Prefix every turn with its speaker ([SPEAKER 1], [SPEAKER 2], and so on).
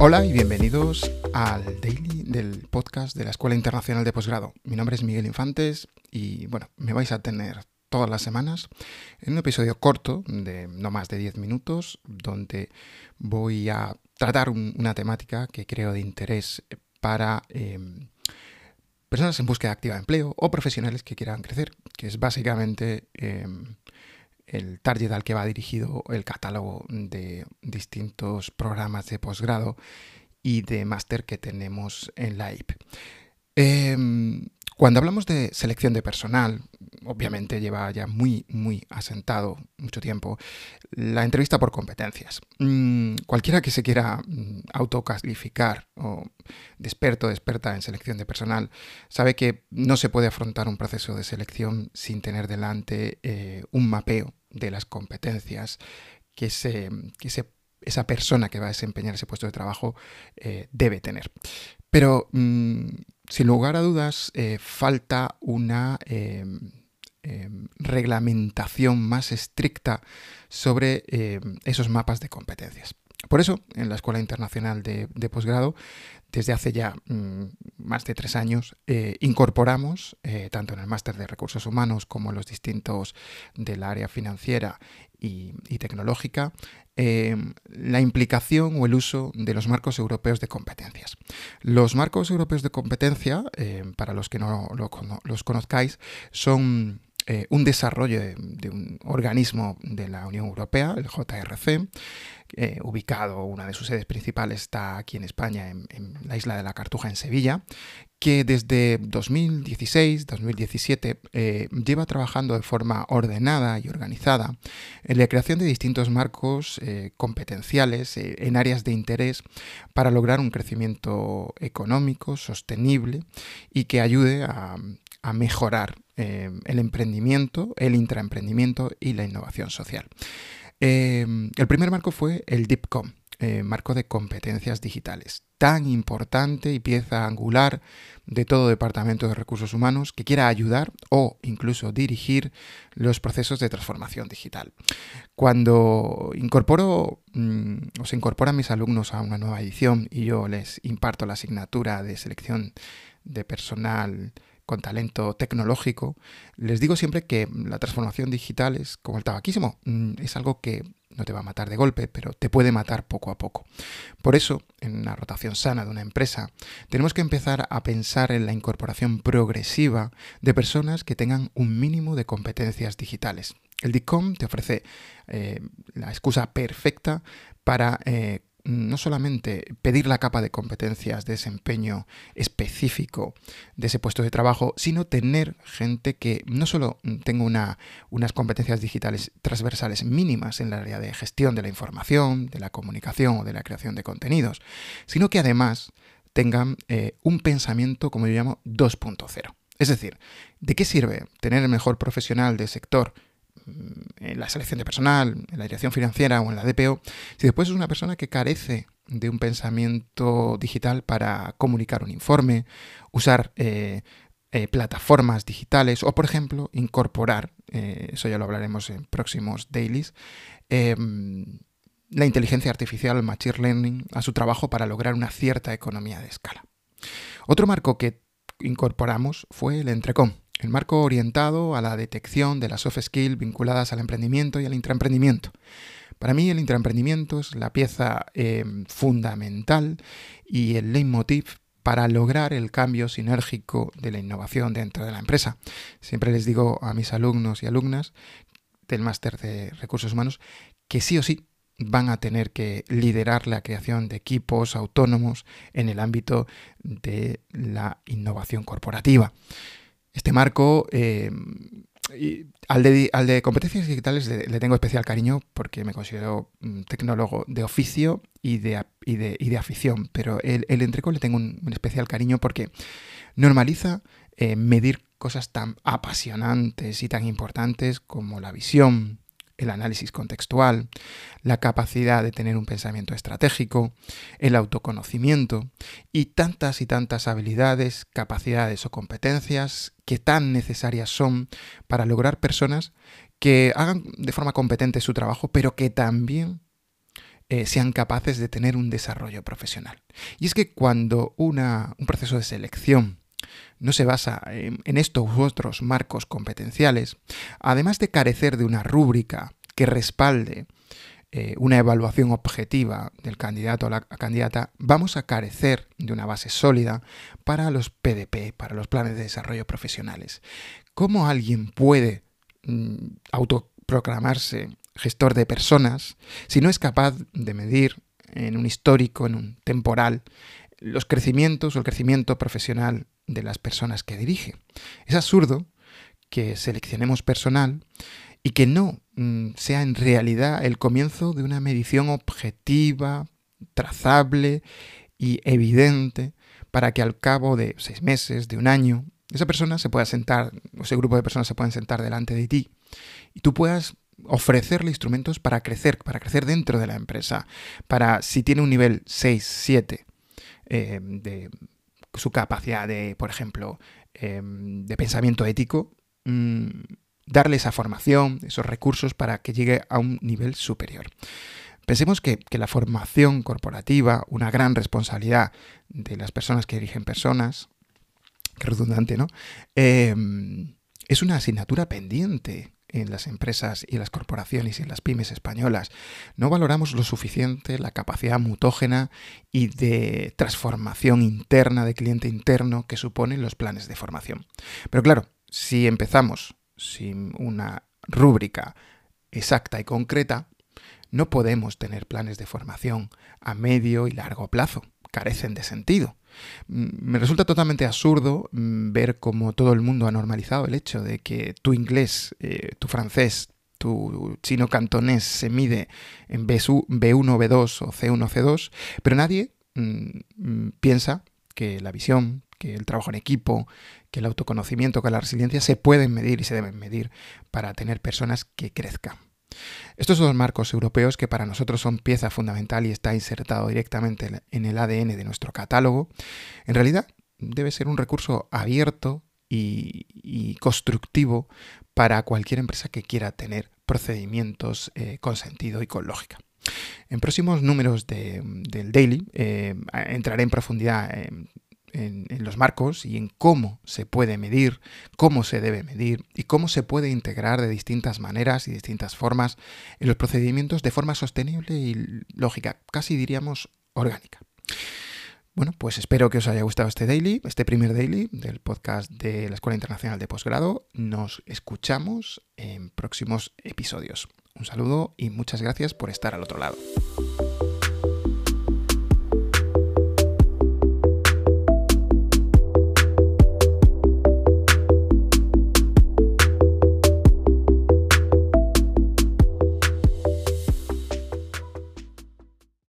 [SPEAKER 1] Hola y bienvenidos al daily del podcast de la Escuela Internacional de Posgrado. Mi nombre es Miguel Infantes y bueno, me vais a tener todas las semanas en un episodio corto de no más de 10 minutos donde voy a tratar una temática que creo de interés para em, personas en búsqueda activa de empleo o profesionales que quieran crecer, que es básicamente em, el target al que va dirigido el catálogo de distintos programas de posgrado y de máster que tenemos en la IP. Em, cuando hablamos de selección de personal, obviamente lleva ya muy, muy asentado mucho tiempo la entrevista por competencias. Mm, cualquiera que se quiera mm, autocalificar o de experto experta en selección de personal sabe que no se puede afrontar un proceso de selección sin tener delante eh, un mapeo de las competencias que, se, esa persona que va a desempeñar ese puesto de trabajo eh, debe tener. Pero mm, sin lugar a dudas eh, falta una em, em, reglamentación más estricta sobre em, esos mapas de competencias. Por eso, en la Escuela Internacional de, Posgrado, desde hace ya mm, más de tres años, eh, incorporamos, eh, tanto en el máster de recursos humanos como en los distintos del área financiera y, tecnológica, em, la implicación o el uso de los marcos europeos de competencias. Los marcos europeos de competencia, para los que no los conozcáis, son eh, un desarrollo de, un organismo de la Unión Europea, el JRC, eh, ubicado, una de sus sedes principales está aquí en España, en, la isla de la Cartuja, en Sevilla, que desde 2016-2017 eh, lleva trabajando de forma ordenada y organizada en la creación de distintos marcos competenciales en áreas de interés para lograr un crecimiento económico sostenible y que ayude a, a mejorar eh, el emprendimiento, el intraemprendimiento y la innovación social. Eh, el primer marco fue el DIPCOM, eh, marco de competencias digitales, tan importante y pieza angular de todo departamento de recursos humanos que quiera ayudar o incluso dirigir los procesos de transformación digital. Cuando incorporo mm, o se incorporan mis alumnos a una nueva edición y yo les imparto la asignatura de selección de personal con talento tecnológico, les digo siempre que la transformación digital es como el tabaquismo, mm, es algo que no te va a matar de golpe, pero te puede matar poco a poco. Por eso, en una rotación sana de una empresa, tenemos que empezar a pensar en la incorporación progresiva de personas que tengan un mínimo de competencias digitales. El DICOM te ofrece eh, la excusa perfecta para eh, no solamente pedir la capa de competencias de desempeño específico de ese puesto de trabajo, sino tener gente que no solo tenga una, unas competencias digitales transversales mínimas en el área de gestión de la información, de la comunicación o de la creación de contenidos, sino que además tengan eh, un pensamiento, como yo llamo, 2.0. Es decir, ¿de qué sirve tener el mejor profesional de sector en la selección de personal, en la dirección financiera o en la DPO, si después es una persona que carece de un pensamiento digital para comunicar un informe, usar eh, eh, plataformas digitales o, por ejemplo, incorporar, eh, eso ya lo hablaremos en próximos dailies, em, la inteligencia artificial, el machine learning, a su trabajo para lograr una cierta economía de escala. Otro marco que incorporamos fue el Entrecom, el marco orientado a la detección de las soft skills vinculadas al emprendimiento y al intraemprendimiento. Para mí el intraemprendimiento es la pieza eh, fundamental y el leitmotiv para lograr el cambio sinérgico de la innovación dentro de la empresa. Siempre les digo a mis alumnos y alumnas del máster de recursos humanos que sí o sí van a tener que liderar la creación de equipos autónomos en el ámbito de la innovación corporativa. Este marco, eh, al, de, competencias digitales le, tengo especial cariño porque me considero un tecnólogo de oficio y de, de, afición, pero el, el entreco le tengo un, especial cariño porque normaliza eh, medir cosas tan apasionantes y tan importantes como la visión, el análisis contextual, la capacidad de tener un pensamiento estratégico, el autoconocimiento y tantas y tantas habilidades, capacidades o competencias que tan necesarias son para lograr personas que hagan de forma competente su trabajo, pero que también eh, sean capaces de tener un desarrollo profesional. Y es que cuando un proceso de selección no se basa en, estos u otros marcos competenciales, además de carecer de una rúbrica que respalde eh, una evaluación objetiva del candidato o la candidata, vamos a carecer de una base sólida para los PDP, para los planes de desarrollo profesionales. ¿Cómo alguien puede mm, autoproclamarse gestor de personas si no es capaz de medir en un histórico, en un temporal, los crecimientos o el crecimiento profesional de las personas que dirige. Es absurdo que seleccionemos personal y que no mm, sea en realidad el comienzo de una medición objetiva, trazable y evidente para que al cabo de seis meses, de un año, esa persona se pueda sentar, o ese grupo de personas se puedan sentar delante de ti y tú puedas ofrecerle instrumentos para crecer, para crecer dentro de la empresa, para si tiene un nivel 6, 7 eh, de su capacidad de, por ejemplo, eh, de pensamiento ético, mm, darle esa formación, esos recursos para que llegue a un nivel superior. Pensemos que, la formación corporativa, una gran responsabilidad de las personas que dirigen personas, que redundante, ¿no? Eh, es una asignatura pendiente en las empresas y las corporaciones y en las pymes españolas. No valoramos lo suficiente la capacidad mutógena y de transformación interna de cliente interno que suponen los planes de formación. Pero claro, si empezamos sin una rúbrica exacta y concreta, no podemos tener planes de formación a medio y largo plazo. Carecen de sentido. Me resulta totalmente absurdo ver cómo todo el mundo ha normalizado el hecho de que tu inglés, eh, tu francés, tu chino cantonés se mide en B1, B2 o C1, C2, pero nadie piensa que la visión, que el trabajo en equipo, que el autoconocimiento, que la resiliencia se pueden medir y se deben medir para tener personas que crezcan. Estos los marcos europeos que para nosotros son pieza fundamental y está insertado directamente en el ADN de nuestro catálogo. En realidad debe ser un recurso abierto y, constructivo para cualquier empresa que quiera tener procedimientos eh, con sentido y con lógica. En próximos números del Daily eh, entraré en profundidad en los marcos y en cómo se puede medir, cómo se debe medir y cómo se puede integrar de distintas maneras y distintas formas en los procedimientos de forma sostenible y lógica, casi diríamos orgánica. Bueno, pues espero que os haya gustado este daily, este primer daily del podcast de la Escuela Internacional de Posgrado. Nos escuchamos en próximos episodios. Un saludo y muchas gracias por estar al otro lado.